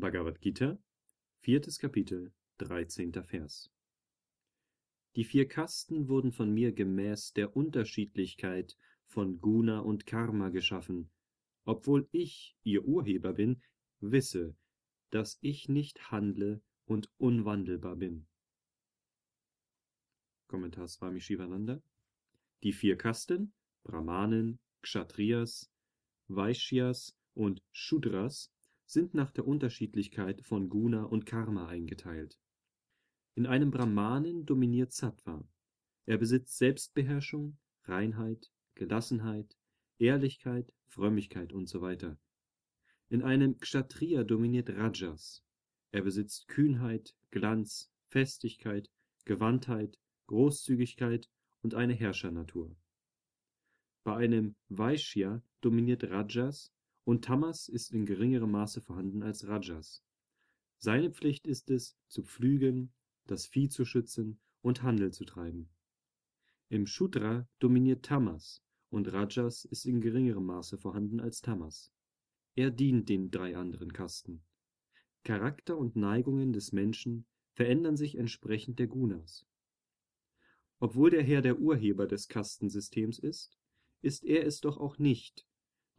Bhagavad Gita, viertes Kapitel, dreizehnter Vers. Die vier Kasten wurden von mir gemäß der Unterschiedlichkeit von Guna und Karma geschaffen. Obwohl ich ihr Urheber bin, wisse, dass ich nicht handle und unwandelbar bin. Kommentar Swami Shivananda. Die vier Kasten, Brahmanen, Kshatriyas, Vaishyas und Shudras, sind nach der Unterschiedlichkeit von Guna und Karma eingeteilt. In einem Brahmanen dominiert Sattva. Er besitzt Selbstbeherrschung, Reinheit, Gelassenheit, Ehrlichkeit, Frömmigkeit usw. In einem Kshatriya dominiert Rajas. Er besitzt Kühnheit, Glanz, Festigkeit, Gewandtheit, Großzügigkeit und eine Herrschernatur. Bei einem Vaishya dominiert Rajas und Tamas ist in geringerem Maße vorhanden als Rajas. Seine Pflicht ist es, zu pflügen, das Vieh zu schützen und Handel zu treiben. Im Shudra dominiert Tamas und Rajas ist in geringerem Maße vorhanden als Tamas. Er dient den drei anderen Kasten. Charakter und Neigungen des Menschen verändern sich entsprechend der Gunas. Obwohl der Herr der Urheber des Kastensystems ist, ist er es doch auch nicht,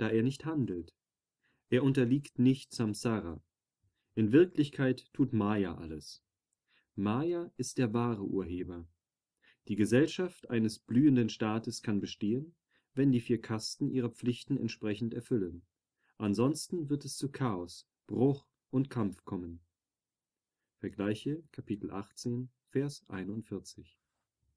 da er nicht handelt. Er unterliegt nicht Samsara. In Wirklichkeit tut Maya alles. Maya ist der wahre Urheber. Die Gesellschaft eines blühenden Staates kann bestehen, wenn die vier Kasten ihre Pflichten entsprechend erfüllen. Ansonsten wird es zu Chaos, Bruch und Kampf kommen. Vergleiche Kapitel 18, Vers 41